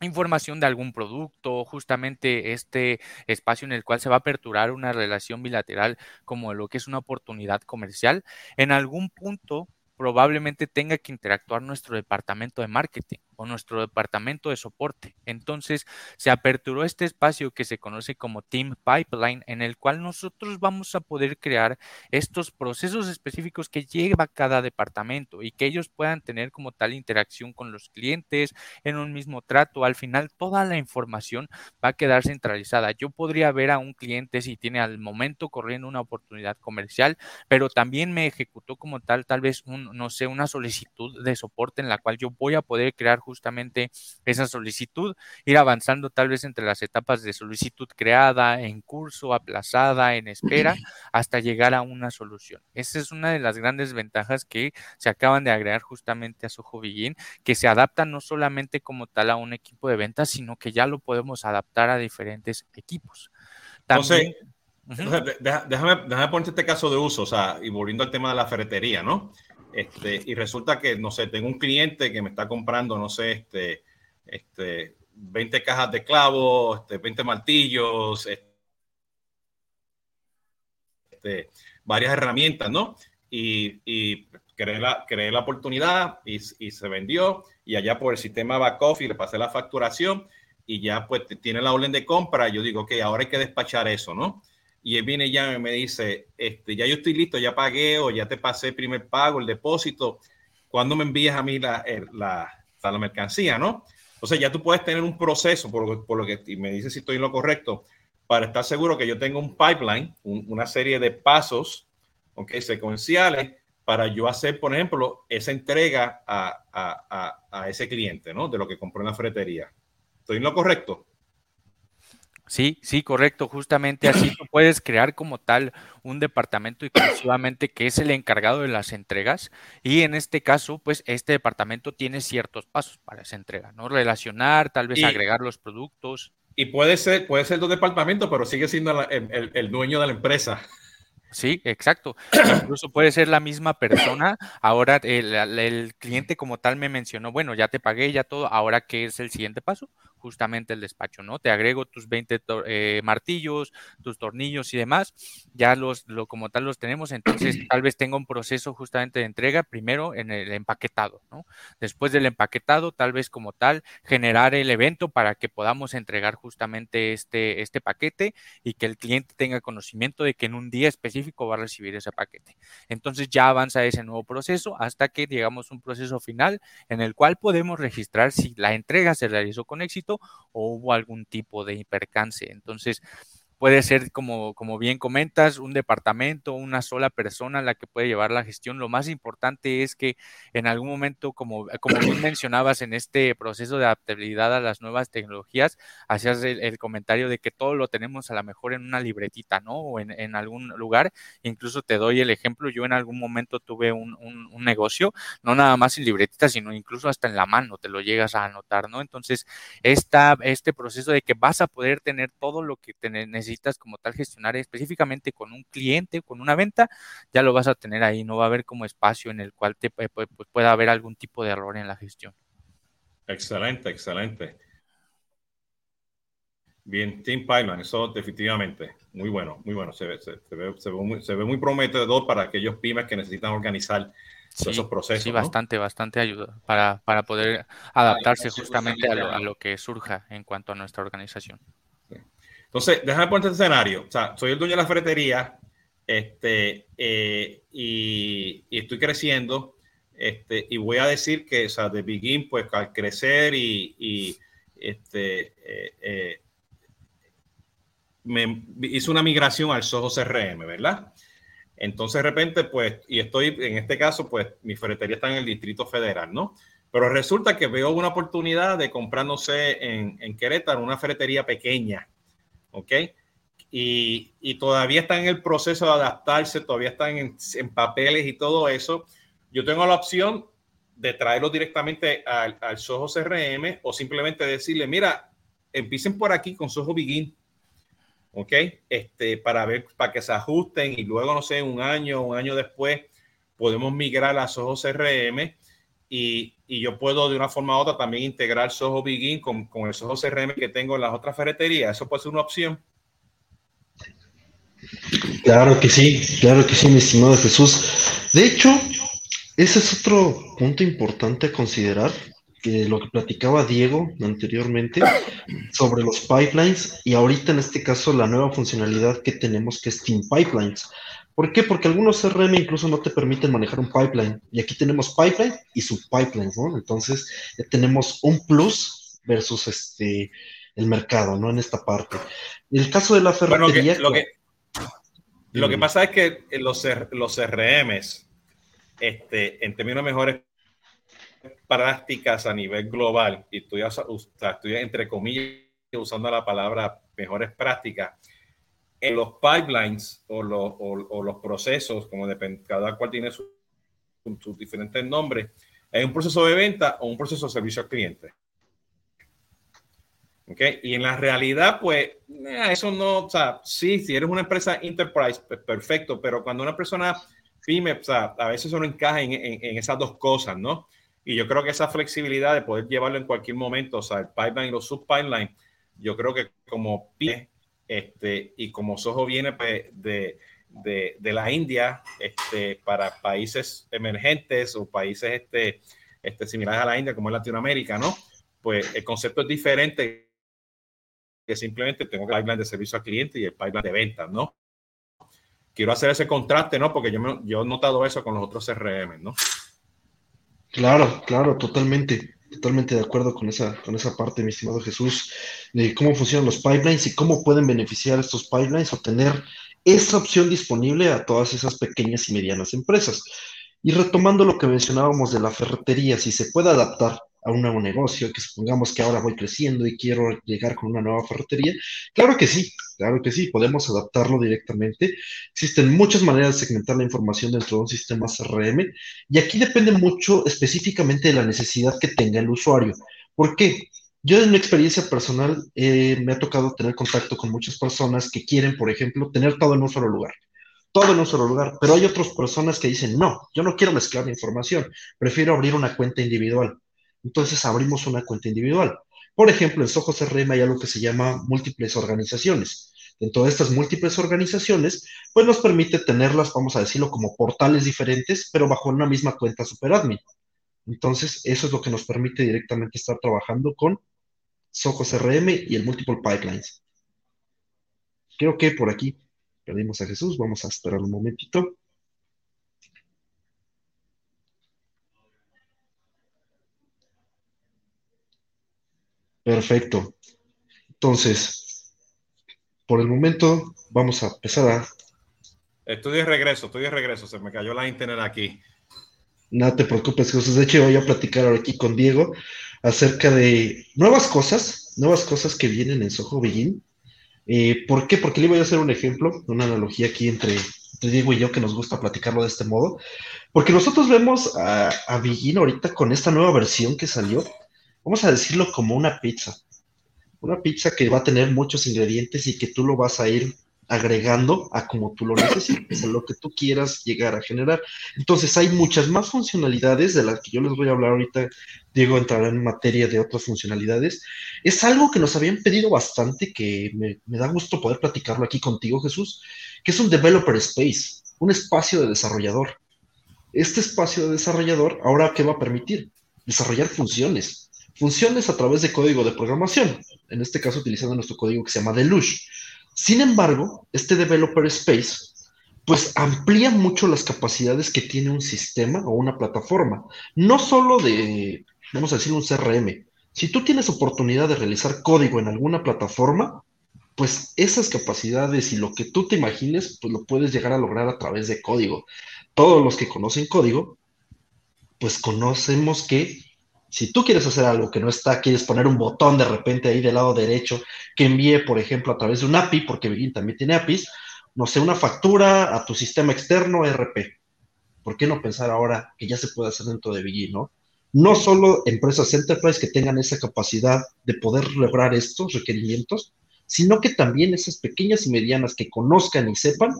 información de algún producto, justamente este espacio en el cual se va a aperturar una relación bilateral como lo que es una oportunidad comercial, en algún punto probablemente tenga que interactuar nuestro departamento de marketing o nuestro departamento de soporte. Entonces se aperturó este espacio que se conoce como Team Pipeline, en el cual nosotros vamos a poder crear estos procesos específicos que lleva cada departamento y que ellos puedan tener como tal interacción con los clientes en un mismo trato. Al final toda la información va a quedar centralizada. Yo podría ver a un cliente si tiene al momento corriendo una oportunidad comercial, pero también me ejecutó como tal tal vez un, no sé, una solicitud de soporte en la cual yo voy a poder crear justamente esa solicitud, ir avanzando tal vez entre las etapas de solicitud creada, en curso, aplazada, en espera, hasta llegar a una solución. Esa es una de las grandes ventajas que se acaban de agregar justamente a Soho Begin, que se adapta no solamente como tal a un equipo de ventas, sino que ya lo podemos adaptar a diferentes equipos.
También, Entonces, déjame, déjame ponerte este caso de uso, o sea, y volviendo al tema de la ferretería, ¿no? Este, y resulta que, no sé, tengo un cliente que me está comprando, no sé, este, este, 20 cajas de clavos, este, 20 martillos, este, varias herramientas, ¿no? Y, y creé, la, creé la oportunidad y, y, se vendió y allá por el sistema back office le pasé la facturación y ya pues tiene la orden de compra. Yo digo, ok, ahora hay que despachar eso, ¿no? Y él viene ya y me dice, este, ya yo estoy listo, ya pagué o ya te pasé el primer pago, el depósito, ¿cuándo me envías a mí la, la, la mercancía, no? Entonces ya tú puedes tener un proceso, por, lo que me dice si estoy en lo correcto, para estar seguro que yo tengo un pipeline, una serie de pasos, okay, secuenciales, para yo hacer, por ejemplo, esa entrega a, a, a, a ese cliente, ¿no? De lo que compró en la fretería. ¿Estoy en lo correcto?
Sí, sí, correcto. Justamente así tú puedes crear como tal un departamento exclusivamente que es el encargado de las entregas y en este caso, pues este departamento tiene ciertos pasos para esa entrega, ¿no? Relacionar, tal vez agregar los productos.
Y puede ser, puede ser dos departamentos, pero sigue siendo el, el dueño de la empresa.
Sí, exacto. Incluso puede ser la misma persona. Ahora el, el, cliente como tal me mencionó, bueno, ya te pagué, ya todo, ahora qué es el siguiente paso? Justamente el despacho, ¿no? Te agrego tus 20 eh, martillos, tus tornillos y demás, ya los, lo, como tal los tenemos, entonces tal vez tenga un proceso justamente de entrega, primero en el empaquetado, ¿no? Después del empaquetado, tal vez como tal, generar el evento para que podamos entregar justamente este, este paquete y que el cliente tenga conocimiento de que en un día específico va a recibir ese paquete. Entonces ya avanza ese nuevo proceso hasta que llegamos a un proceso final en el cual podemos registrar si la entrega se realizó con éxito o hubo algún tipo de percance. Entonces, Puede ser, como, como bien comentas, un departamento, una sola persona la que puede llevar la gestión. Lo más importante es que en algún momento, como, como bien mencionabas en este proceso de adaptabilidad a las nuevas tecnologías, hacías el, comentario de que todo lo tenemos a lo mejor en una libretita, ¿no? O en, en algún lugar. Incluso te doy el ejemplo, yo en algún momento tuve un, un, un negocio, no nada más en libretita, sino incluso hasta en la mano, te lo llegas a anotar, ¿no? Entonces, esta, este proceso de que vas a poder tener todo lo que te necesitas necesitas como tal gestionar específicamente con un cliente, con una venta, ya lo vas a tener ahí, no va a haber como espacio en el cual te, pues, pueda haber algún tipo de error en la gestión.
Excelente, excelente. Bien, Team Pipeline, eso definitivamente, muy bueno, muy bueno, se ve, se, ve, se ve, muy, se ve muy prometedor para aquellos pymes que necesitan organizar esos procesos.
Sí, bastante, bastante ayuda para, para poder adaptarse justamente a lo, a lo, que surja en cuanto a nuestra organización.
Entonces, déjame poner este escenario. O sea, soy el dueño de la ferretería este, eh, y, estoy creciendo. Este, y voy a decir que, o sea, de Begin, pues al crecer y, este, eh, eh, me hizo una migración al Soho CRM, ¿verdad? Entonces, de repente, pues, y estoy en este caso, pues mi ferretería está en el Distrito Federal, ¿no? Pero resulta que veo una oportunidad de comprar, no sé, en, en Querétaro, una ferretería pequeña, ¿ok? Y, y, todavía están en el proceso de adaptarse, todavía están en, en, papeles y todo eso. Yo tengo la opción de traerlo directamente al, al Soho CRM o simplemente decirle, mira, empiecen por aquí con Soho Begin, ¿ok? Este, para ver, para que se ajusten y luego, no sé, un año, un año después, podemos migrar a Soho CRM y, y, yo puedo de una forma u otra también integrar Soho Begin con, con el Soho CRM que tengo en las otras ferreterías. Eso puede ser una opción.
Claro que sí, claro que sí, mi estimado Jesús. De hecho, ese es otro punto importante a considerar, que lo que platicaba Diego anteriormente sobre los pipelines y ahorita en este caso la nueva funcionalidad que tenemos que es Team Pipelines. ¿Por qué? Porque algunos CRM incluso no te permiten manejar un pipeline. Y aquí tenemos pipeline y subpipelines, ¿no? Entonces ya tenemos un plus versus este el mercado, ¿no? En esta parte. El caso de la ferretería...
Bueno, lo, que, lo, que, lo que pasa es que los, los CRMs, este, en términos mejores prácticas a nivel global, y estoy, estoy entre comillas usando la palabra mejores prácticas, en los pipelines o, lo, o, o los procesos, como depende, cada cual tiene sus su diferentes nombres, hay un proceso de venta o un proceso de servicio al cliente. ¿Okay? Y en la realidad, pues, eh, eso no, o sea, sí, si eres una empresa enterprise, pues perfecto, pero cuando una persona pyme, o sea, a veces uno encaja en, en, en, esas dos cosas, ¿no? Y yo creo que esa flexibilidad de poder llevarlo en cualquier momento, o sea, el pipeline y los subpipelines, yo creo que como pyme, este, y como Soho viene pues, de, de, de, la India, este, para países emergentes o países este, este, similares a la India, como en Latinoamérica, ¿no? Pues el concepto es diferente que simplemente tengo el pipeline de servicio al cliente y el pipeline de ventas, ¿no? Quiero hacer ese contraste, ¿no? Porque yo, me, yo he notado eso con los otros CRM, ¿no?
Claro, claro, totalmente, totalmente de acuerdo con esa, con esa parte, mi estimado Jesús, de cómo funcionan los pipelines y cómo pueden beneficiar estos pipelines o tener esa opción disponible a todas esas pequeñas y medianas empresas. Y retomando lo que mencionábamos de la ferretería, si se puede adaptar a un nuevo negocio, que supongamos que ahora voy creciendo y quiero llegar con una nueva ferretería, claro que sí, claro que sí, podemos adaptarlo directamente. Existen muchas maneras de segmentar la información dentro de un sistema CRM y aquí depende mucho específicamente de la necesidad que tenga el usuario. ¿Por qué? Yo en mi experiencia personal eh, me ha tocado tener contacto con muchas personas que quieren, por ejemplo, tener todo en un solo lugar todo en un solo lugar, pero hay otras personas que dicen, no, yo no quiero mezclar la información, prefiero abrir una cuenta individual. Entonces abrimos una cuenta individual. Por ejemplo, en Soho CRM hay algo que se llama múltiples organizaciones. Dentro de estas múltiples organizaciones, pues nos permite tenerlas, vamos a decirlo, como portales diferentes, pero bajo una misma cuenta superadmin. Entonces, eso es lo que nos permite directamente estar trabajando con Soho CRM y el Multiple Pipelines. Creo que por aquí Perdimos a Jesús, vamos a esperar un momentito. Perfecto. Entonces, por el momento vamos a empezar a...
Estoy de regreso, estoy de regreso, se me cayó la internet aquí.
No te preocupes, Jesús. De hecho, voy a platicar ahora aquí con Diego acerca de nuevas cosas, nuevas cosas que vienen en Soho Begin eh, ¿Por qué? Porque le voy a hacer un ejemplo, una analogía aquí entre, entre, Diego y yo que nos gusta platicarlo de este modo. Porque nosotros vemos a, a Begin ahorita con esta nueva versión que salió, vamos a decirlo como una pizza. Una pizza que va a tener muchos ingredientes y que tú lo vas a ir agregando a como tú lo necesites, a lo que tú quieras llegar a generar. Entonces hay muchas más funcionalidades de las que yo les voy a hablar ahorita. Diego entrará en materia de otras funcionalidades. Es algo que nos habían pedido bastante, que me, me da gusto poder platicarlo aquí contigo, Jesús, que es un developer space, un espacio de desarrollador. Este espacio de desarrollador, ahora, ¿qué va a permitir? Desarrollar funciones. Funciones a través de código de programación. En este caso, utilizando nuestro código que se llama Deluge sin embargo, este developer space pues amplía mucho las capacidades que tiene un sistema o una plataforma, no solo de, vamos a decir, un CRM. Si tú tienes oportunidad de realizar código en alguna plataforma, pues esas capacidades y lo que tú te imagines, pues lo puedes llegar a lograr a través de código. Todos los que conocen código, pues conocemos que Si tú quieres hacer algo que no está, quieres poner un botón de repente ahí del lado derecho que envíe, por ejemplo, a través de un API, porque Begin también tiene APIs, no sé, una factura a tu sistema externo RP. ¿Por qué no pensar ahora que ya se puede hacer dentro de Begin, no? No solo empresas enterprise que tengan esa capacidad de poder lograr estos requerimientos, sino que también esas pequeñas y medianas que conozcan y sepan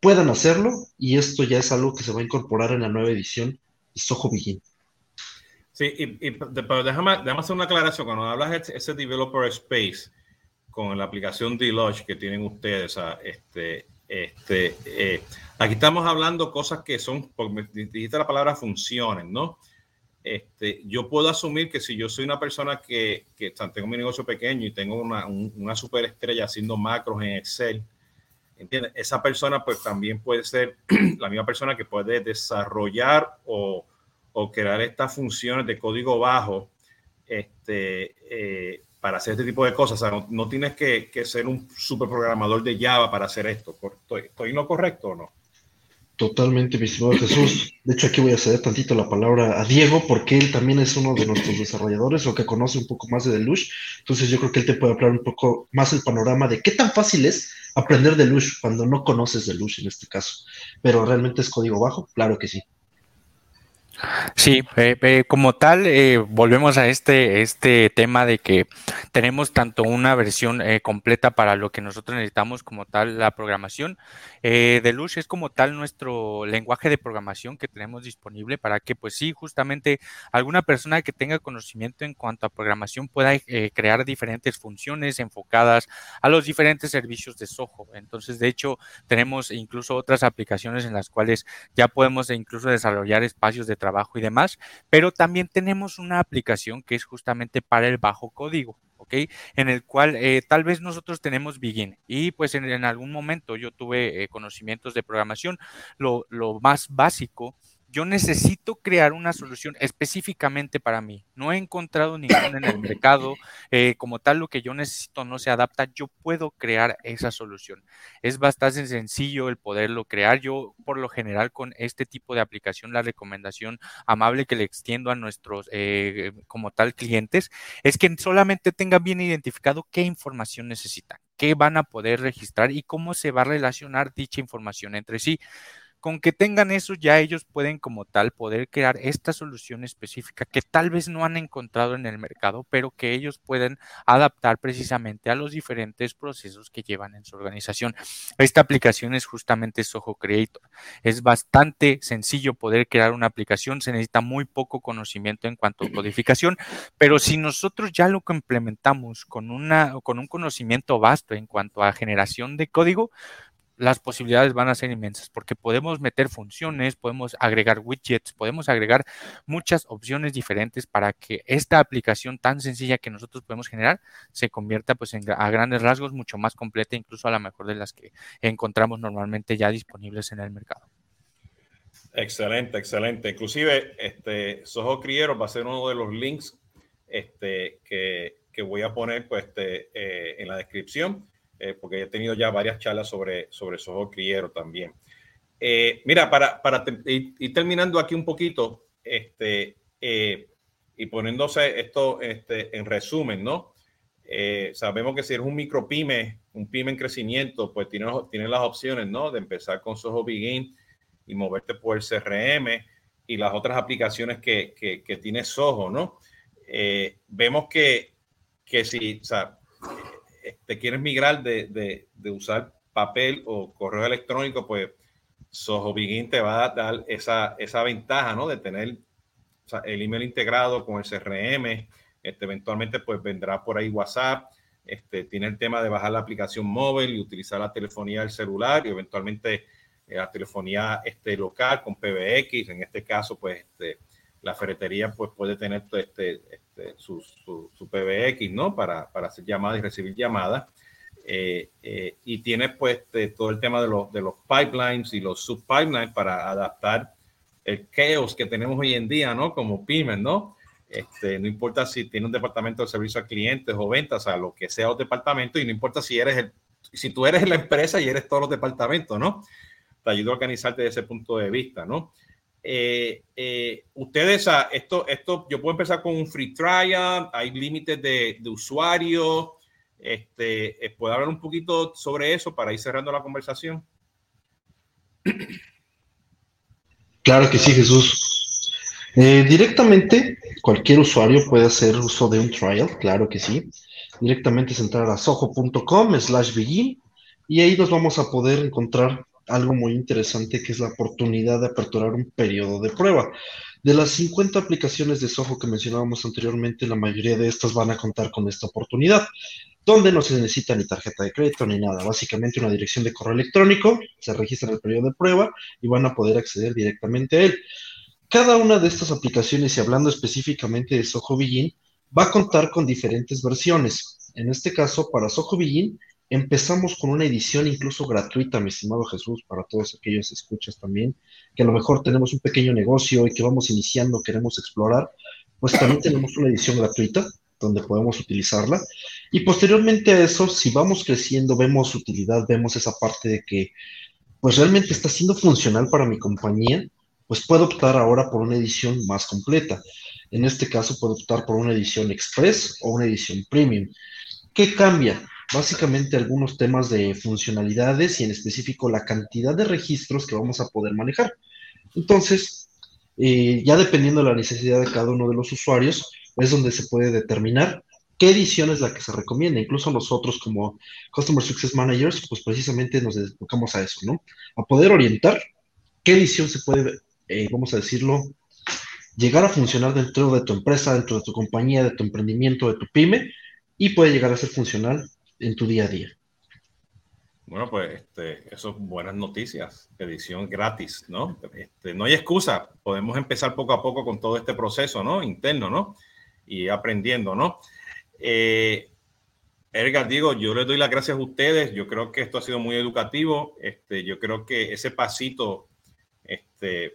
puedan hacerlo y esto ya es algo que se va a incorporar en la nueva edición de Soho Begin.
Sí, y, pero déjame, déjame, hacer una aclaración. Cuando hablas de ese developer space con la aplicación D-Lodge que tienen ustedes, este, este, eh, aquí estamos hablando cosas que son, porque dijiste la palabra funciones, ¿no? Este, yo puedo asumir que si yo soy una persona que, que tengo mi negocio pequeño y tengo una, una superestrella haciendo macros en Excel, ¿entiendes? Esa persona pues también puede ser la misma persona que puede desarrollar o, o crear estas funciones de código bajo este, eh, para hacer este tipo de cosas. O sea, no, tienes que, que, ser un superprogramador de Java para hacer esto. ¿Estoy, ¿Estoy en lo correcto o no?
Totalmente, mi estimado Jesús. De hecho, aquí voy a ceder tantito la palabra a Diego, porque él también es uno de nuestros desarrolladores o que conoce un poco más de Deluxe. Entonces, yo creo que él te puede hablar un poco más el panorama de qué tan fácil es aprender Deluxe cuando no conoces Deluxe en este caso. Pero realmente es código bajo, claro que sí.
Sí, eh, eh, como tal, eh, volvemos a este, este tema de que tenemos tanto una versión completa para lo que nosotros necesitamos como tal la programación. Deluxe es como tal nuestro lenguaje de programación que tenemos disponible para que, pues sí, justamente alguna persona que tenga conocimiento en cuanto a programación pueda crear diferentes funciones enfocadas a los diferentes servicios de Soho. Entonces, de hecho, tenemos incluso otras aplicaciones en las cuales ya podemos incluso desarrollar espacios de trabajo trabajo y demás, pero también tenemos una aplicación que es justamente para el bajo código. ¿ok? En el cual eh, tal vez nosotros tenemos Begin y pues en, algún momento yo tuve eh, conocimientos de programación, lo más básico yo necesito crear una solución específicamente para mí. No he encontrado ninguna en el mercado. Eh, como tal, lo que yo necesito no se adapta. Yo puedo crear esa solución. Es bastante sencillo el poderlo crear. Yo, por lo general, con este tipo de aplicación, la recomendación amable que le extiendo a nuestros, eh, como tal, clientes, es que solamente tengan bien identificado qué información necesitan, qué van a poder registrar y cómo se va a relacionar dicha información entre sí. Con que tengan eso, ya ellos pueden como tal poder crear esta solución específica que tal vez no han encontrado en el mercado, pero que ellos pueden adaptar precisamente a los diferentes procesos que llevan en su organización. Esta aplicación es justamente Soho Creator. Es bastante sencillo poder crear una aplicación, se necesita muy poco conocimiento en cuanto a codificación, pero si nosotros ya lo implementamos con, una, con un conocimiento vasto en cuanto a generación de código, las posibilidades van a ser inmensas porque podemos meter funciones, podemos agregar widgets, podemos agregar muchas opciones diferentes para que esta aplicación tan sencilla que nosotros podemos generar se convierta pues en, a grandes rasgos mucho más completa, incluso a la mejor de las que encontramos normalmente ya disponibles en el mercado.
Excelente, excelente. Inclusive, este, Soho Criero va a ser uno de los links este, que, que voy a poner pues, este, eh, en la descripción eh, porque he tenido ya varias charlas sobre, sobre Soho Criero también. Eh, mira, para, para ir, terminando aquí un poquito, este, eh, y poniéndose esto este, en resumen, ¿no? sabemos que si eres un micro pyme, un pyme en crecimiento, pues tienes, tiene las opciones, ¿no? De empezar con Soho Begin y moverte por el CRM y las otras aplicaciones que, que, que tiene Soho, ¿no? vemos que, que si, o sea, te quieres migrar de, usar papel o correo electrónico, pues Soho Begin te va a dar esa, esa ventaja, ¿no? De tener el email integrado con el CRM. Este, eventualmente, pues vendrá por ahí WhatsApp. Este, tiene el tema de bajar la aplicación móvil y utilizar la telefonía del celular y eventualmente eh, la telefonía este, local con PBX. En este caso, pues este, la ferretería pues, puede tener este, este, su, su, PBX, ¿no? Para, para, hacer llamadas y recibir llamadas. Eh, eh, y tiene pues todo el tema de los, de los pipelines y los subpipelines para adaptar el chaos que tenemos hoy en día, ¿no? Como pymes, ¿no? Este, no importa si tiene un departamento de servicio a clientes o ventas, a lo que sea los departamentos, y no importa si eres el, si tú eres la empresa y eres todos los departamentos, ¿no? Te ayuda a organizarte desde ese punto de vista, ¿no? Eh, eh, ustedes, esto, esto, yo puedo empezar con un free trial, hay límites de, de usuario, este, eh, ¿puedo hablar un poquito sobre eso para ir cerrando la conversación?
Claro que sí, Jesús. directamente, cualquier usuario puede hacer uso de un trial, claro que sí. Directamente es entrar a soho.com slash begin y ahí nos vamos a poder encontrar algo muy interesante que es la oportunidad de aperturar un periodo de prueba. De las 50 aplicaciones de Soho que mencionábamos anteriormente, la mayoría de estas van a contar con esta oportunidad, donde no se necesita ni tarjeta de crédito ni nada, básicamente una dirección de correo electrónico, se registra el periodo de prueba y van a poder acceder directamente a él. Cada una de estas aplicaciones, y hablando específicamente de Soho Begin, va a contar con diferentes versiones. En este caso, para Soho Begin, Empezamos con una edición incluso gratuita, mi estimado Jesús, para todos aquellos escuchas también, que a lo mejor tenemos un pequeño negocio y que vamos iniciando, queremos explorar, pues también tenemos una edición gratuita donde podemos utilizarla. Y posteriormente a eso, si vamos creciendo, vemos utilidad, vemos esa parte de que pues realmente está siendo funcional para mi compañía, pues puedo optar ahora por una edición más completa. En este caso, puedo optar por una edición express o una edición premium. ¿Qué cambia? Básicamente algunos temas de funcionalidades y en específico la cantidad de registros que vamos a poder manejar. Entonces, eh, ya dependiendo de la necesidad de cada uno de los usuarios, es donde se puede determinar qué edición es la que se recomienda. Incluso nosotros como Customer Success Managers, pues precisamente nos dedicamos a eso, ¿no? A poder orientar qué edición se puede, eh, vamos a decirlo, llegar a funcionar dentro de tu empresa, dentro de tu compañía, de tu emprendimiento, de tu pyme, y puede llegar a ser funcional en tu día a día.
Bueno, pues este, eso es buenas noticias, edición gratis, ¿no? Este, no hay excusa, podemos empezar poco a poco con todo este proceso, ¿no? Interno, ¿no? Y aprendiendo, ¿no? Eh, digo, yo les doy las gracias a ustedes, yo creo que esto ha sido muy educativo, este, yo creo que ese pasito este,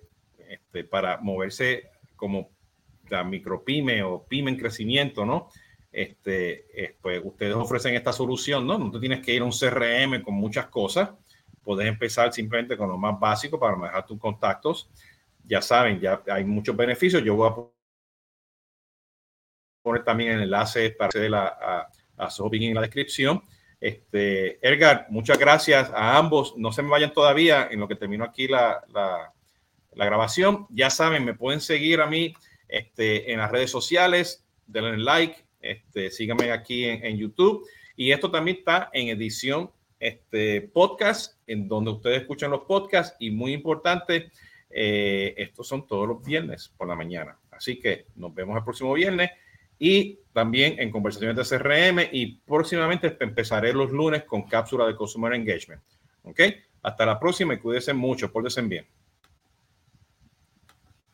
este, para moverse como la micropyme o pyme en crecimiento, ¿no? Este, eh, pues ustedes ofrecen esta solución, ¿no? No te tienes que ir a un CRM con muchas cosas, puedes empezar simplemente con lo más básico para manejar tus contactos. Ya saben, ya hay muchos beneficios. Yo voy a poner también el enlace para acceder a, a, a en la descripción. Este, Edgar, muchas gracias a ambos. No se me vayan todavía en lo que termino aquí la, la, la grabación. Ya saben, me pueden seguir a mí este, en las redes sociales, denle like, este, síganme aquí en, YouTube. Y esto también está en edición este, podcast, en donde ustedes escuchan los podcasts. Y muy importante, eh, estos son todos los viernes por la mañana. Así que nos vemos el próximo viernes y también en conversaciones de CRM y próximamente empezaré los lunes con cápsula de Consumer Engagement. ¿Ok? Hasta la próxima y cuídense mucho, pórtense bien.